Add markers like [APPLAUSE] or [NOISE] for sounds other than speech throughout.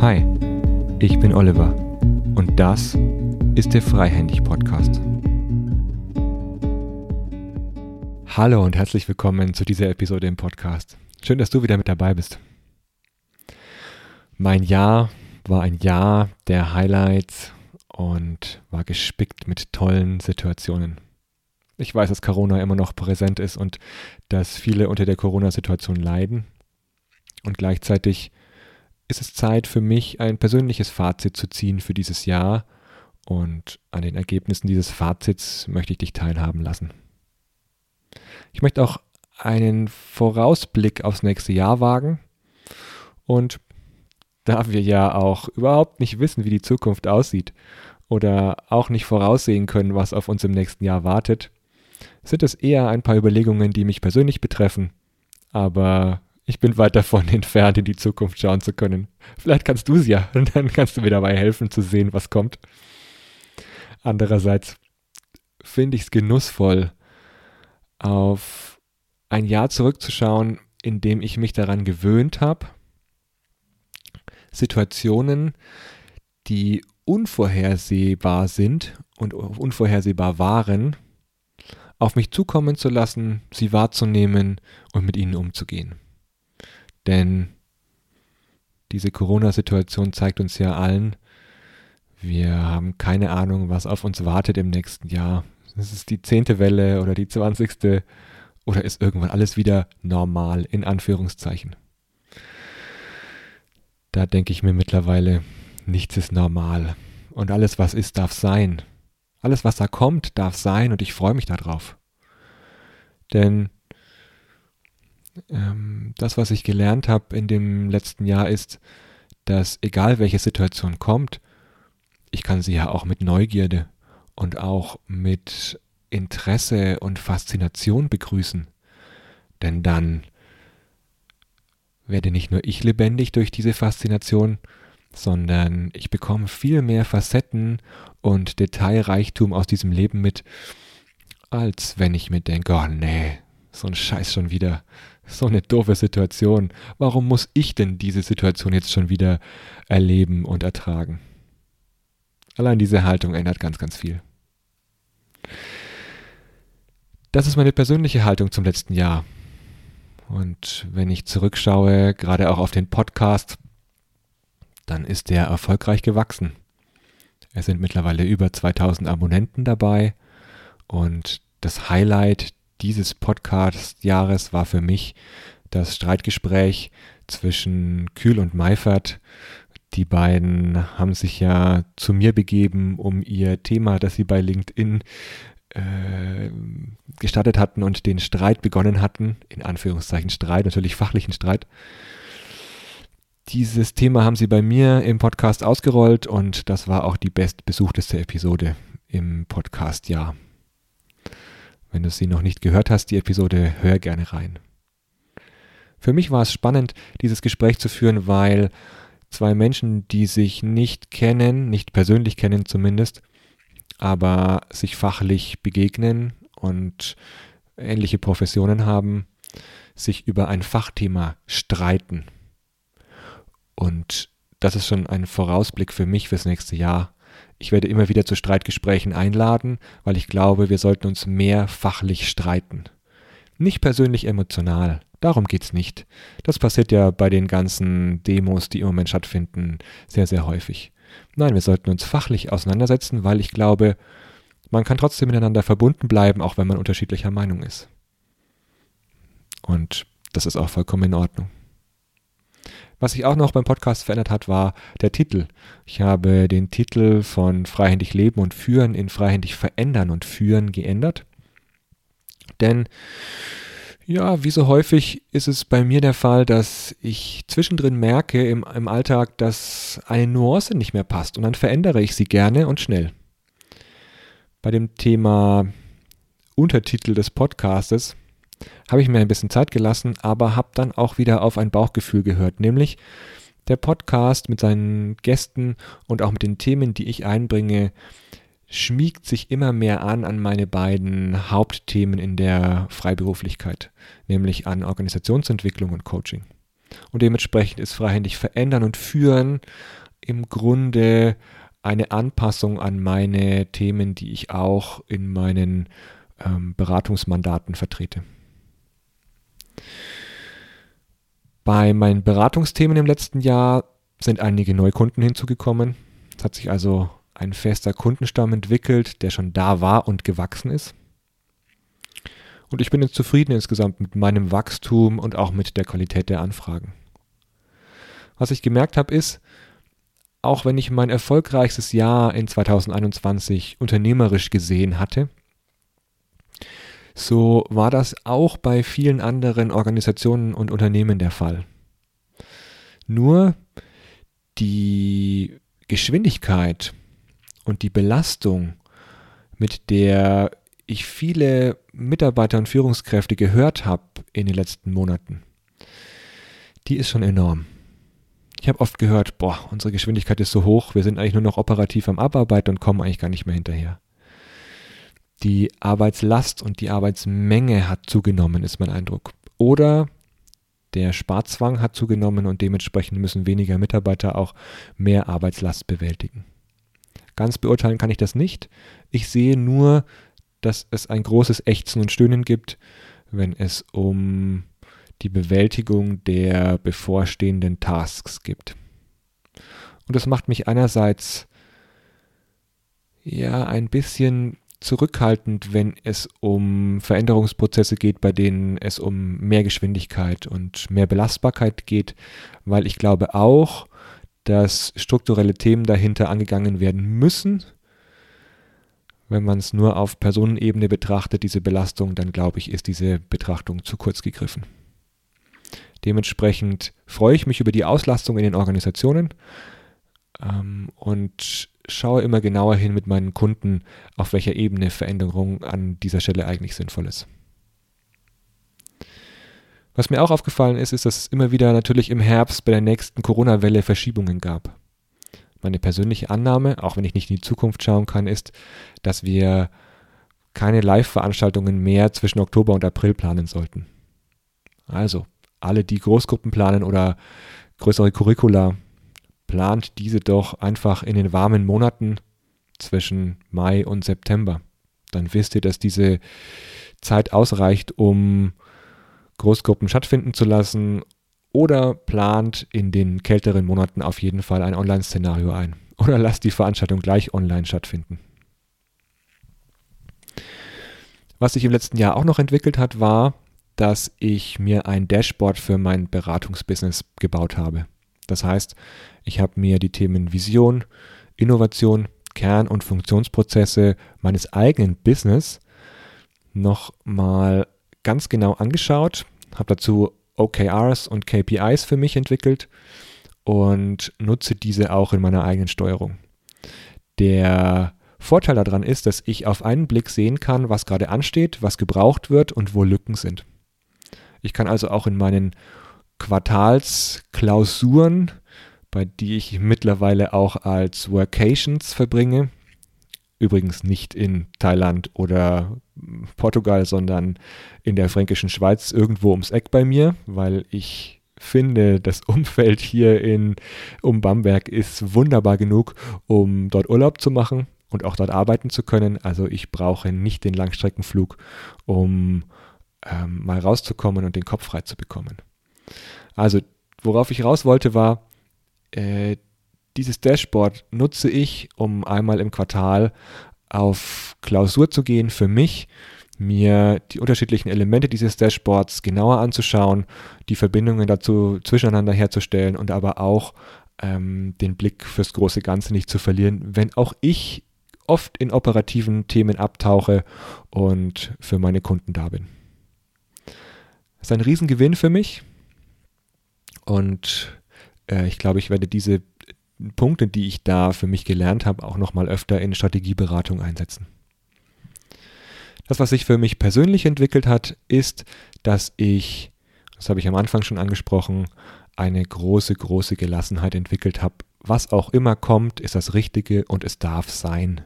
Hi, ich bin Oliver und das ist der Freihändig Podcast. Hallo und herzlich willkommen zu dieser Episode im Podcast. Schön, dass du wieder mit dabei bist. Mein Jahr war ein Jahr der Highlights und war gespickt mit tollen Situationen. Ich weiß, dass Corona immer noch präsent ist und dass viele unter der Corona-Situation leiden. Und gleichzeitig ist es Zeit für mich, ein persönliches Fazit zu ziehen für dieses Jahr. Und an den Ergebnissen dieses Fazits möchte ich dich teilhaben lassen. Ich möchte auch einen Vorausblick aufs nächste Jahr wagen. Und da wir ja auch überhaupt nicht wissen, wie die Zukunft aussieht oder auch nicht voraussehen können, was auf uns im nächsten Jahr wartet, sind es eher ein paar Überlegungen, die mich persönlich betreffen. Aber ich bin weit davon [LAUGHS] entfernt, in die Zukunft schauen zu können. Vielleicht kannst du es ja und [LAUGHS] dann kannst du mir dabei helfen zu sehen, was kommt. Andererseits finde ich es genussvoll, auf ein Jahr zurückzuschauen, in dem ich mich daran gewöhnt habe, Situationen, die unvorhersehbar sind und unvorhersehbar waren, auf mich zukommen zu lassen, sie wahrzunehmen und mit ihnen umzugehen. Denn diese Corona-Situation zeigt uns ja allen, wir haben keine Ahnung, was auf uns wartet im nächsten Jahr. Es ist die zehnte Welle oder die zwanzigste oder ist irgendwann alles wieder normal, in Anführungszeichen. Da denke ich mir mittlerweile, nichts ist normal. Und alles, was ist, darf sein. Alles, was da kommt, darf sein und ich freue mich darauf. Denn ähm, das, was ich gelernt habe in dem letzten Jahr, ist, dass egal welche Situation kommt, ich kann sie ja auch mit Neugierde und auch mit Interesse und Faszination begrüßen. Denn dann werde nicht nur ich lebendig durch diese Faszination, sondern ich bekomme viel mehr Facetten und Detailreichtum aus diesem Leben mit, als wenn ich mir denke, oh nee, so ein Scheiß schon wieder, so eine doofe Situation. Warum muss ich denn diese Situation jetzt schon wieder erleben und ertragen? Allein diese Haltung ändert ganz, ganz viel. Das ist meine persönliche Haltung zum letzten Jahr. Und wenn ich zurückschaue, gerade auch auf den Podcast, dann ist der erfolgreich gewachsen. Es sind mittlerweile über 2000 Abonnenten dabei und das Highlight dieses Podcast-Jahres war für mich das Streitgespräch zwischen Kühl und Meifert. Die beiden haben sich ja zu mir begeben, um ihr Thema, das sie bei LinkedIn äh, gestartet hatten und den Streit begonnen hatten, in Anführungszeichen Streit, natürlich fachlichen Streit. Dieses Thema haben sie bei mir im Podcast ausgerollt und das war auch die bestbesuchteste Episode im Podcast, ja. Wenn du sie noch nicht gehört hast, die Episode, hör gerne rein. Für mich war es spannend, dieses Gespräch zu führen, weil zwei Menschen, die sich nicht kennen, nicht persönlich kennen zumindest, aber sich fachlich begegnen und ähnliche Professionen haben, sich über ein Fachthema streiten. Und das ist schon ein Vorausblick für mich fürs nächste Jahr. Ich werde immer wieder zu Streitgesprächen einladen, weil ich glaube, wir sollten uns mehr fachlich streiten. Nicht persönlich emotional, darum geht's nicht. Das passiert ja bei den ganzen Demos, die im Moment stattfinden, sehr, sehr häufig. Nein, wir sollten uns fachlich auseinandersetzen, weil ich glaube, man kann trotzdem miteinander verbunden bleiben, auch wenn man unterschiedlicher Meinung ist. Und das ist auch vollkommen in Ordnung. Was sich auch noch beim Podcast verändert hat, war der Titel. Ich habe den Titel von Freihändig Leben und Führen in Freihändig Verändern und Führen geändert. Denn ja, wie so häufig ist es bei mir der Fall, dass ich zwischendrin merke im, im Alltag, dass eine Nuance nicht mehr passt und dann verändere ich sie gerne und schnell. Bei dem Thema Untertitel des Podcastes habe ich mir ein bisschen Zeit gelassen, aber habe dann auch wieder auf ein Bauchgefühl gehört, nämlich der Podcast mit seinen Gästen und auch mit den Themen, die ich einbringe, schmiegt sich immer mehr an an meine beiden Hauptthemen in der Freiberuflichkeit, nämlich an Organisationsentwicklung und Coaching. Und dementsprechend ist freihändig verändern und führen im Grunde eine Anpassung an meine Themen, die ich auch in meinen ähm, Beratungsmandaten vertrete. Bei meinen Beratungsthemen im letzten Jahr sind einige Neukunden hinzugekommen. Es hat sich also ein fester Kundenstamm entwickelt, der schon da war und gewachsen ist. Und ich bin jetzt zufrieden insgesamt mit meinem Wachstum und auch mit der Qualität der Anfragen. Was ich gemerkt habe, ist, auch wenn ich mein erfolgreichstes Jahr in 2021 unternehmerisch gesehen hatte, so war das auch bei vielen anderen Organisationen und Unternehmen der Fall. Nur die Geschwindigkeit und die Belastung, mit der ich viele Mitarbeiter und Führungskräfte gehört habe in den letzten Monaten, die ist schon enorm. Ich habe oft gehört, boah, unsere Geschwindigkeit ist so hoch, wir sind eigentlich nur noch operativ am Abarbeiten und kommen eigentlich gar nicht mehr hinterher. Die Arbeitslast und die Arbeitsmenge hat zugenommen, ist mein Eindruck. Oder der Sparzwang hat zugenommen und dementsprechend müssen weniger Mitarbeiter auch mehr Arbeitslast bewältigen. Ganz beurteilen kann ich das nicht. Ich sehe nur, dass es ein großes Ächzen und Stöhnen gibt, wenn es um die Bewältigung der bevorstehenden Tasks gibt. Und das macht mich einerseits ja ein bisschen zurückhaltend, wenn es um Veränderungsprozesse geht, bei denen es um mehr Geschwindigkeit und mehr Belastbarkeit geht, weil ich glaube auch, dass strukturelle Themen dahinter angegangen werden müssen. Wenn man es nur auf Personenebene betrachtet, diese Belastung, dann glaube ich, ist diese Betrachtung zu kurz gegriffen. Dementsprechend freue ich mich über die Auslastung in den Organisationen ähm, und schaue immer genauer hin mit meinen Kunden, auf welcher Ebene Veränderung an dieser Stelle eigentlich sinnvoll ist. Was mir auch aufgefallen ist, ist, dass es immer wieder natürlich im Herbst bei der nächsten Corona-Welle Verschiebungen gab. Meine persönliche Annahme, auch wenn ich nicht in die Zukunft schauen kann, ist, dass wir keine Live-Veranstaltungen mehr zwischen Oktober und April planen sollten. Also, alle, die Großgruppen planen oder größere Curricula, plant diese doch einfach in den warmen Monaten zwischen Mai und September. Dann wisst ihr, dass diese Zeit ausreicht, um Großgruppen stattfinden zu lassen oder plant in den kälteren Monaten auf jeden Fall ein Online-Szenario ein. [LAUGHS] Oder lasst die Veranstaltung gleich online stattfinden. Was sich im letzten Jahr auch noch entwickelt hat, war, dass ich mir ein Dashboard für mein Beratungsbusiness gebaut habe. Das heißt, ich habe mir die Themen Vision, Innovation, Kern- und Funktionsprozesse meines eigenen Business nochmal ganz genau angeschaut, habe dazu OKRs und KPIs für mich entwickelt und nutze diese auch in meiner eigenen Steuerung. Der Vorteil daran ist, dass ich auf einen Blick sehen kann, was gerade ansteht, was gebraucht wird und wo Lücken sind. Ich kann also auch in meinen Quartalsklausuren, bei die ich mittlerweile auch als Workations verbringe, übrigens nicht in Thailand oder Portugal, sondern in der fränkischen Schweiz irgendwo ums Eck bei mir, weil ich finde, das [LAUGHS] Umfeld hier in um Bamberg ist wunderbar genug, um dort Urlaub zu machen und auch dort arbeiten zu können. Also ich brauche nicht den Langstreckenflug, um ähm, mal rauszukommen und den Kopf frei zu bekommen. Also, worauf ich raus wollte, war, äh, dieses Dashboard nutze ich, um einmal im Quartal auf Klausur zu gehen für mich, mir die unterschiedlichen Elemente dieses Dashboards genauer anzuschauen, die Verbindungen dazu zwischeneinander herzustellen und aber auch ähm, den Blick fürs große Ganze nicht zu verlieren, wenn auch ich oft in operativen Themen abtauche und für meine Kunden da bin. Das ist ein Riesengewinn für mich. Und äh, ich glaube, ich werde diese Punkte, die ich da für mich gelernt habe, auch nochmal öfter in Strategieberatung einsetzen. Das, was sich für mich persönlich entwickelt hat, ist, dass ich, das habe ich am Anfang schon angesprochen, eine große, große Gelassenheit entwickelt habe. Was auch immer kommt, ist das Richtige und es darf sein.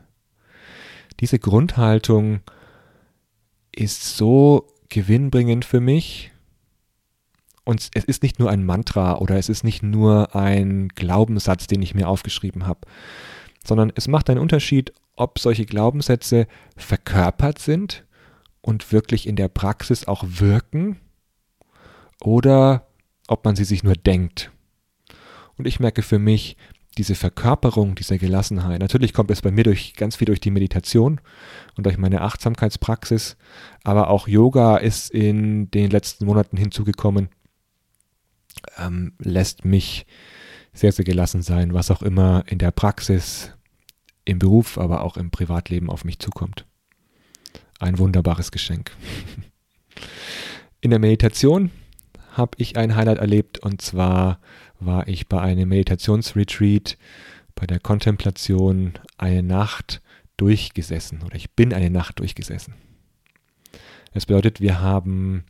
diese Grundhaltung ist so gewinnbringend für mich. Und es ist nicht nur ein Mantra oder es ist nicht nur ein Glaubenssatz, den ich mir aufgeschrieben habe, sondern es macht einen Unterschied, ob solche Glaubenssätze verkörpert sind und wirklich in der Praxis auch wirken oder ob man sie sich nur denkt. Und ich merke für mich, diese Verkörperung dieser Gelassenheit, natürlich kommt es bei mir durch ganz viel durch die Meditation und durch meine Achtsamkeitspraxis, aber auch Yoga ist in den letzten Monaten hinzugekommen, ähm, lässt mich sehr, sehr gelassen sein, was auch immer in der Praxis, im Beruf, aber auch im Privatleben auf mich zukommt. Ein wunderbares Geschenk. [LAUGHS] In der Meditation habe ich ein Highlight erlebt und zwar war ich bei einem Meditationsretreat, bei der Kontemplation eine Nacht durchgesessen oder ich bin eine Nacht durchgesessen. Das bedeutet, wir haben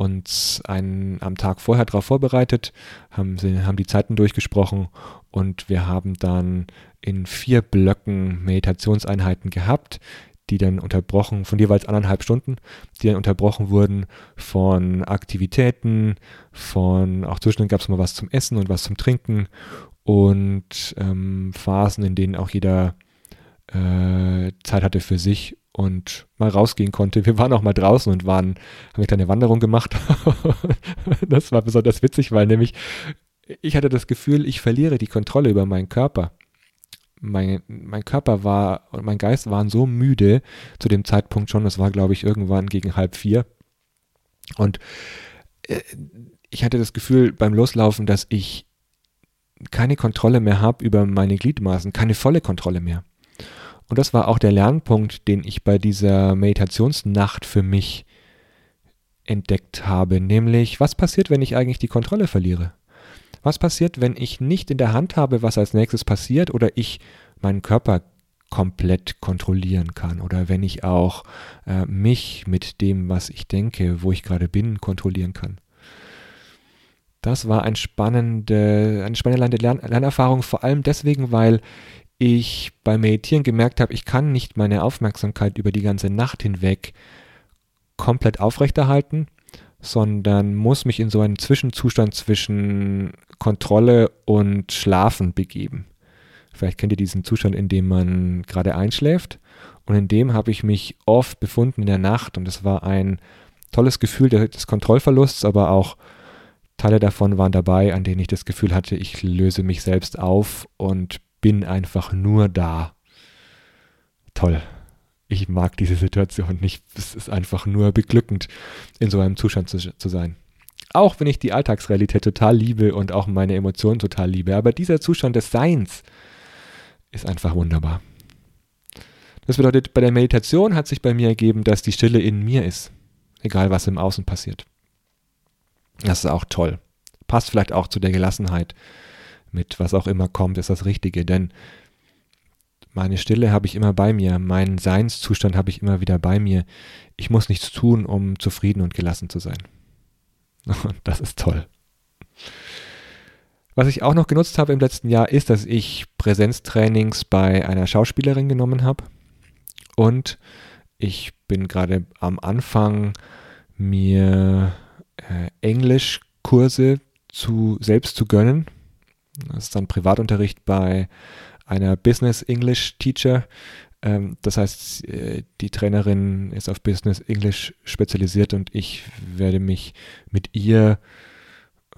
uns einen, am Tag vorher darauf vorbereitet, haben, haben die Zeiten durchgesprochen und wir haben dann in vier Blöcken Meditationseinheiten gehabt, die dann unterbrochen, von jeweils anderthalb Stunden, die dann unterbrochen wurden von Aktivitäten, von, auch zwischendurch gab es mal was zum Essen und was zum Trinken und ähm, Phasen, in denen auch jeder äh, Zeit hatte für sich und mal rausgehen konnte. Wir waren auch mal draußen und waren, haben eine Wanderung gemacht. [LAUGHS] das war besonders witzig, weil nämlich ich hatte das Gefühl, ich verliere die Kontrolle über meinen Körper mein, mein Körper war und mein Geist waren so müde zu dem Zeitpunkt schon, das war glaube ich irgendwann gegen halb vier. Und äh, ich hatte das Gefühl beim Loslaufen, dass ich keine Kontrolle mehr habe über meine Gliedmaßen, keine volle Kontrolle mehr. Und das war auch der Lernpunkt, den ich bei dieser Meditationsnacht für mich entdeckt habe, nämlich was passiert, wenn ich eigentlich die Kontrolle verliere? Was passiert, wenn ich nicht in der Hand habe, was als nächstes passiert oder ich meinen Körper komplett kontrollieren kann oder wenn ich auch äh, mich mit dem, was ich denke, wo ich gerade bin, kontrollieren kann. Das war ein spannende, eine spannende Lern Lernerfahrung, vor allem deswegen, weil ich beim Meditieren gemerkt habe, ich kann nicht meine Aufmerksamkeit über die ganze Nacht hinweg komplett aufrechterhalten, sondern muss mich in so einen Zwischenzustand zwischen Kontrolle und Schlafen begeben. Vielleicht kennt ihr diesen Zustand, in dem man gerade einschläft. Und in dem habe ich mich oft befunden in der Nacht. Und es war ein tolles Gefühl des Kontrollverlusts, aber auch Teile davon waren dabei, an denen ich das Gefühl hatte, ich löse mich selbst auf und bin einfach nur da. Toll ich mag diese Situation nicht. Es ist einfach nur beglückend, in so einem Zustand zu, zu sein. Auch wenn ich die Alltagsrealität total liebe und auch meine Emotionen total liebe. Aber dieser Zustand des Seins ist einfach wunderbar. Das bedeutet, bei der Meditation hat sich bei mir ergeben, dass die Stille in mir ist. Egal, was im Außen passiert. Das ist auch toll. Passt vielleicht auch zu der Gelassenheit. Mit was auch immer kommt, ist das Richtige. Denn meine Stille habe ich immer bei mir, meinen Seinszustand habe ich immer wieder bei mir. Ich muss nichts tun, um zufrieden und gelassen zu sein. Und [LAUGHS] das ist toll. Was ich auch noch genutzt habe im letzten Jahr ist, dass ich Präsenztrainings bei einer Schauspielerin genommen habe. Und ich bin gerade am Anfang, mir äh, Englischkurse zu, selbst zu gönnen. Das ist dann Privatunterricht bei einer Business English Teacher. Ähm, das heißt, äh, die Trainerin ist auf Business English spezialisiert und ich werde mich mit ihr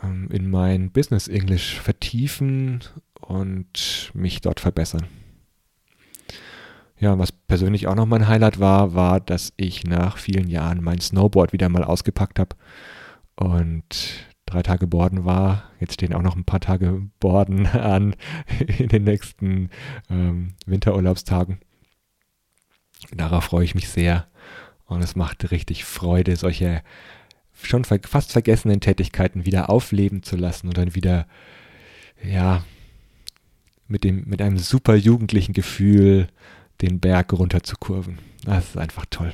ähm, in mein Business English vertiefen und mich dort verbessern. Ja, was persönlich auch noch mein Highlight war, war, dass ich nach vielen Jahren mein Snowboard wieder mal ausgepackt habe und drei Tage Borden war. Jetzt stehen auch noch ein paar Tage Borden [LAUGHS] an in den nächsten ähm, Winterurlaubstagen. Darauf freue ich mich sehr. Und es macht richtig Freude, solche schon fast vergessenen Tätigkeiten wieder aufleben zu lassen und dann wieder, ja, mit, dem, mit einem super jugendlichen Gefühl den Berg runter zu kurven. Das ist einfach toll.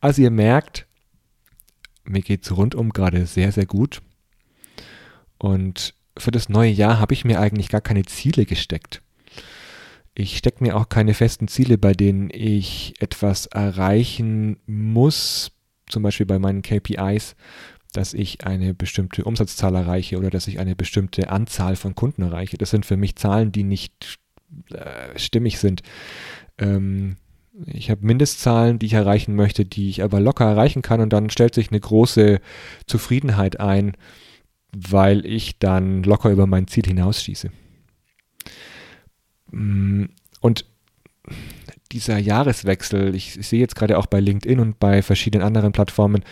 Also ihr merkt, mir geht es rundum gerade sehr, sehr gut. Und für das neue Jahr habe ich mir eigentlich gar keine Ziele gesteckt. Ich stecke mir auch keine festen Ziele, bei denen ich etwas erreichen muss, zum Beispiel bei meinen KPIs, dass ich eine bestimmte Umsatzzahl erreiche oder dass ich eine bestimmte Anzahl von Kunden erreiche. Das sind für mich Zahlen, die nicht äh, stimmig sind. Ähm, ich habe Mindestzahlen, die ich erreichen möchte, die ich aber locker erreichen kann und dann stellt sich eine große Zufriedenheit ein, weil ich dann locker über mein Ziel hinausschieße. Mm, und dieser Jahreswechsel, ich, sehe jetzt gerade auch bei LinkedIn und bei verschiedenen anderen Plattformen,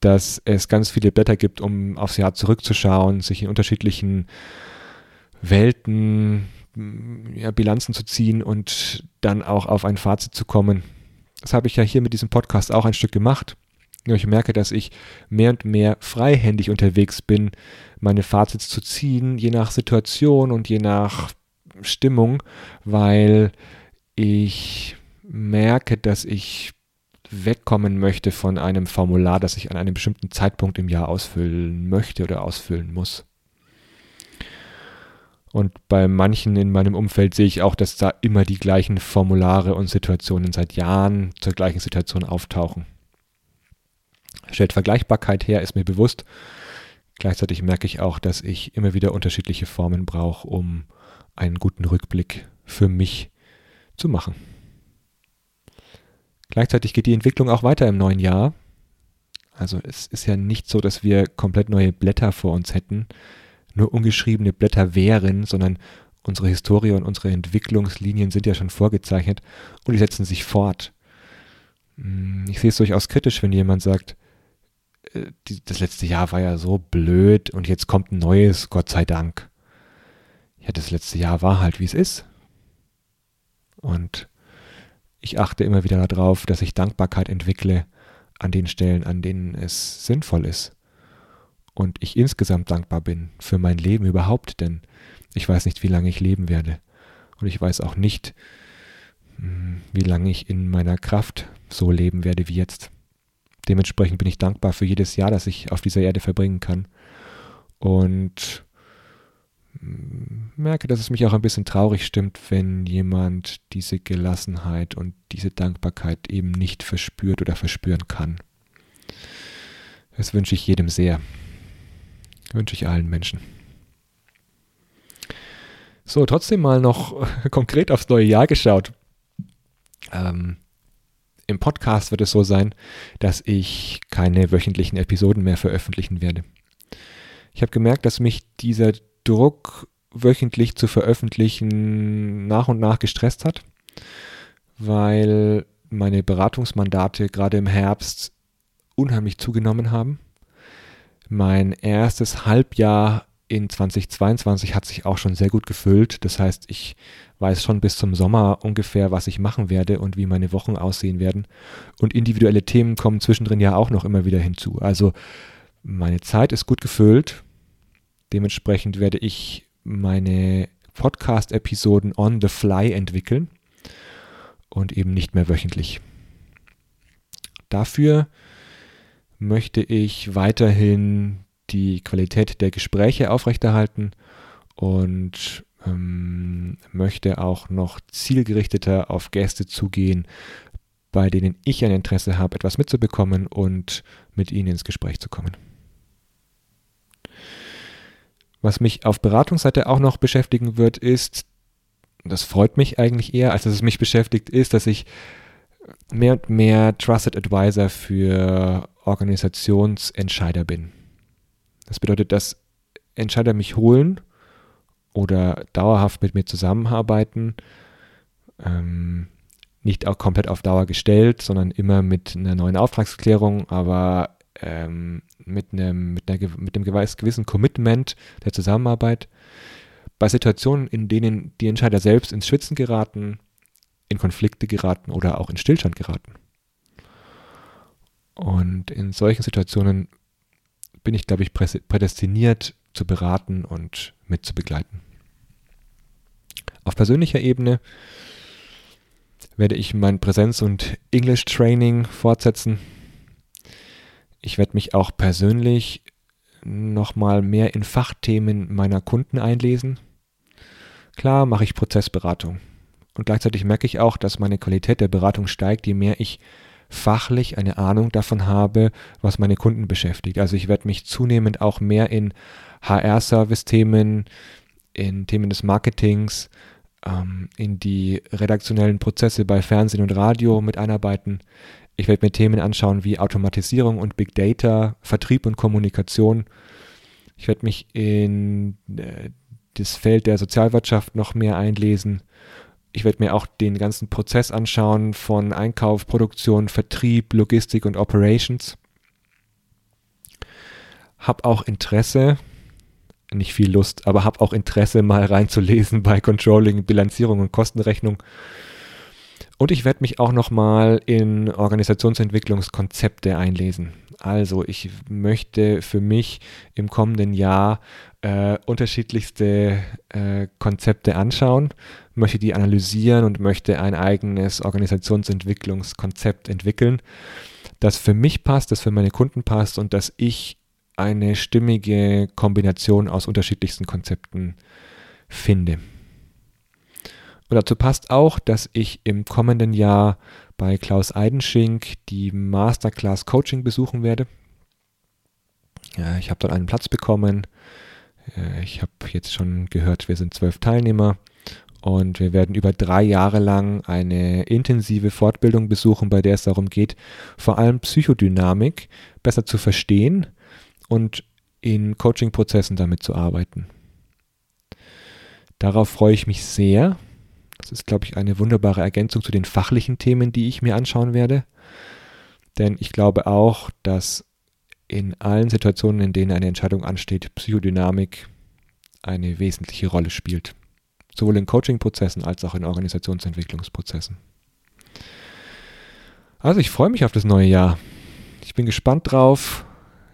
dass es ganz viele Blätter gibt, um aufs Jahr zurückzuschauen, sich in unterschiedlichen Welten ja, Bilanzen zu ziehen und dann auch auf ein Fazit zu kommen. Das habe ich ja hier mit diesem Podcast auch ein Stück gemacht. Ich merke, dass ich mehr und mehr freihändig unterwegs bin, meine Fazits zu ziehen, je nach Situation und je nach Stimmung, weil ich merke, dass ich wegkommen möchte von einem Formular, das ich an einem bestimmten Zeitpunkt im Jahr ausfüllen möchte oder ausfüllen muss. Und bei manchen in meinem Umfeld sehe ich auch, dass da immer die gleichen Formulare und Situationen seit Jahren zur gleichen Situation auftauchen. Stellt Vergleichbarkeit her, ist mir bewusst. Gleichzeitig merke ich auch, dass ich immer wieder unterschiedliche Formen brauche, um einen guten Rückblick für mich zu machen. Gleichzeitig geht die Entwicklung auch weiter im neuen Jahr. Also es ist ja nicht so, dass wir komplett neue Blätter vor uns hätten, nur ungeschriebene Blätter wären, sondern unsere Historie und unsere Entwicklungslinien sind ja schon vorgezeichnet und die setzen sich fort. Hm, ich sehe es durchaus kritisch, wenn jemand sagt, äh, das letzte Jahr war ja so blöd und jetzt kommt ein neues, Gott sei Dank. Ja, das letzte Jahr war halt, wie es ist. Und ich achte immer wieder darauf, dass ich Dankbarkeit entwickle an den Stellen, an denen es sinnvoll ist und ich insgesamt dankbar bin für mein Leben überhaupt, denn ich weiß nicht, wie lange ich leben werde. Und ich weiß auch nicht, hm, wie lange ich in meiner Kraft so leben werde wie jetzt. Dementsprechend bin ich dankbar für jedes Jahr, das ich auf dieser Erde verbringen kann. Und hm, merke, dass es mich auch ein bisschen traurig stimmt, wenn jemand diese Gelassenheit und diese Dankbarkeit eben nicht verspürt oder verspüren kann. Das wünsche ich jedem sehr. Wünsche ich allen Menschen. So, trotzdem mal noch [LAUGHS] konkret aufs neue Jahr geschaut. Ähm, Im Podcast wird es so sein, dass ich keine wöchentlichen Episoden mehr veröffentlichen werde. Ich habe gemerkt, dass mich dieser Druck, wöchentlich zu veröffentlichen, nach und nach gestresst hat, weil meine Beratungsmandate gerade im Herbst unheimlich zugenommen haben. Mein erstes Halbjahr in 2022 hat sich auch schon sehr gut gefüllt. Das heißt, ich weiß schon bis zum Sommer ungefähr, was ich machen werde und wie meine Wochen aussehen werden. Und individuelle Themen kommen zwischendrin ja auch noch immer wieder hinzu. Also meine Zeit ist gut gefüllt. Dementsprechend werde ich meine Podcast-Episoden on the fly entwickeln und eben nicht mehr wöchentlich. Dafür möchte ich weiterhin die Qualität der Gespräche aufrechterhalten und ähm, möchte auch noch zielgerichteter auf Gäste zugehen, bei denen ich ein Interesse habe, etwas mitzubekommen und mit ihnen ins Gespräch zu kommen. Was mich auf Beratungsseite auch noch beschäftigen wird, ist, das freut mich eigentlich eher, als dass es mich beschäftigt, ist, dass ich mehr und mehr Trusted Advisor für Organisationsentscheider bin. Das bedeutet, dass Entscheider mich holen oder dauerhaft mit mir zusammenarbeiten, ähm, nicht auch komplett auf Dauer gestellt, sondern immer mit einer neuen Auftragsklärung, aber ähm, mit, einem, mit, einer, mit einem gewissen Commitment der Zusammenarbeit. Bei Situationen, in denen die Entscheider selbst ins Schwitzen geraten, in Konflikte geraten oder auch in Stillstand geraten. Und in solchen Situationen bin ich, glaube ich, prädestiniert zu beraten und mit zu begleiten. Auf persönlicher Ebene werde ich mein Präsenz- und English-Training fortsetzen. Ich werde mich auch persönlich nochmal mehr in Fachthemen meiner Kunden einlesen. Klar mache ich Prozessberatung Und gleichzeitig merke ich auch, dass meine Qualität der Beratung steigt, je mehr ich fachlich eine Ahnung davon habe, was meine Kunden beschäftigt. Also ich werde mich zunehmend auch mehr in HR-Service-Themen, in Themen des Marketings, ähm, in die redaktionellen Prozesse bei Fernsehen und Radio mit einarbeiten. Ich werde mir Themen anschauen wie Automatisierung und Big Data, Vertrieb und Kommunikation. Ich werde mich in äh, das Feld der Sozialwirtschaft noch mehr einlesen ich werde mir auch den ganzen Prozess anschauen von Einkauf, Produktion, Vertrieb, Logistik und Operations. Hab auch Interesse, nicht viel Lust, aber hab auch Interesse, mal reinzulesen bei Controlling, Bilanzierung und Kostenrechnung. Und ich werde mich auch nochmal in Organisationsentwicklungskonzepte einlesen. Also ich möchte für mich im kommenden Jahr äh, unterschiedlichste äh, Konzepte anschauen, möchte die analysieren und möchte ein eigenes Organisationsentwicklungskonzept entwickeln, das für mich passt, das für meine Kunden passt und dass ich eine stimmige Kombination aus unterschiedlichsten Konzepten finde. Und dazu passt auch, dass ich im kommenden Jahr bei Klaus Eidenschink die Masterclass Coaching besuchen werde. Ja, ich habe dort einen Platz bekommen. Äh, ich habe jetzt schon gehört, wir sind zwölf Teilnehmer und wir werden über drei Jahre lang eine intensive Fortbildung besuchen, bei der es darum geht, vor allem Psychodynamik besser zu verstehen und in Coaching-Prozessen damit zu arbeiten. Darauf freue ich mich sehr das ist, glaube ich, eine wunderbare Ergänzung zu den fachlichen Themen, die ich mir anschauen werde. Denn ich glaube auch, dass in allen Situationen, in denen eine Entscheidung ansteht, Psychodynamik eine wesentliche Rolle spielt. Sowohl in Coaching-Prozessen als auch in Organisationsentwicklungsprozessen. Also ich freue mich auf das neue Jahr. Ich bin gespannt drauf.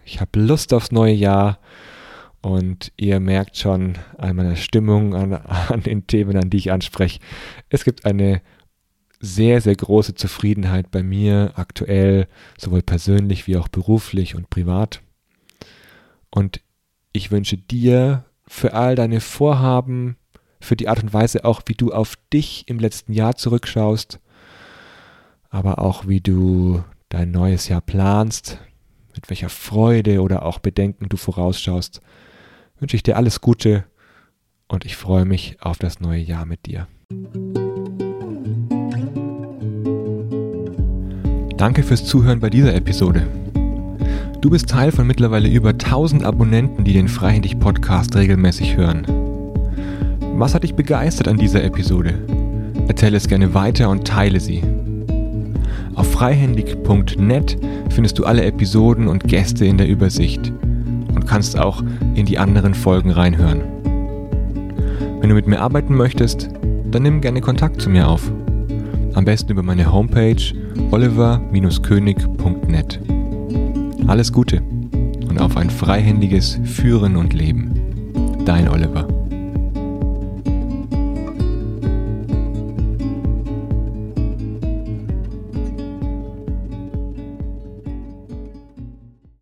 Ich habe Lust aufs neue Jahr. Und ihr merkt schon an meiner Stimmung, an, an, den Themen, an die ich anspreche, es gibt eine sehr, sehr große Zufriedenheit bei mir aktuell, sowohl persönlich wie auch beruflich und privat. Und ich wünsche dir für all deine Vorhaben, für die Art und Weise auch, wie du auf dich im letzten Jahr zurückschaust, aber auch wie du dein neues Jahr planst, mit welcher Freude oder auch Bedenken du vorausschaust, wünsche ich dir alles Gute und ich freue mich auf das neue Jahr mit dir. Danke fürs Zuhören bei dieser Episode. Du bist Teil von mittlerweile über 1000 Abonnenten, die den Freihändig Podcast regelmäßig hören. Was hat dich begeistert an dieser Episode? Erzähle es gerne weiter und teile sie. Auf freihändig.net findest du alle Episoden und Gäste in der Übersicht und kannst auch in die anderen Folgen reinhören. Wenn du mit mir arbeiten möchtest, dann nimm gerne Kontakt zu mir auf. Am besten über meine Homepage oliver-könig.net. Alles Gute und auf ein freihändiges Führen und Leben. Dein Oliver.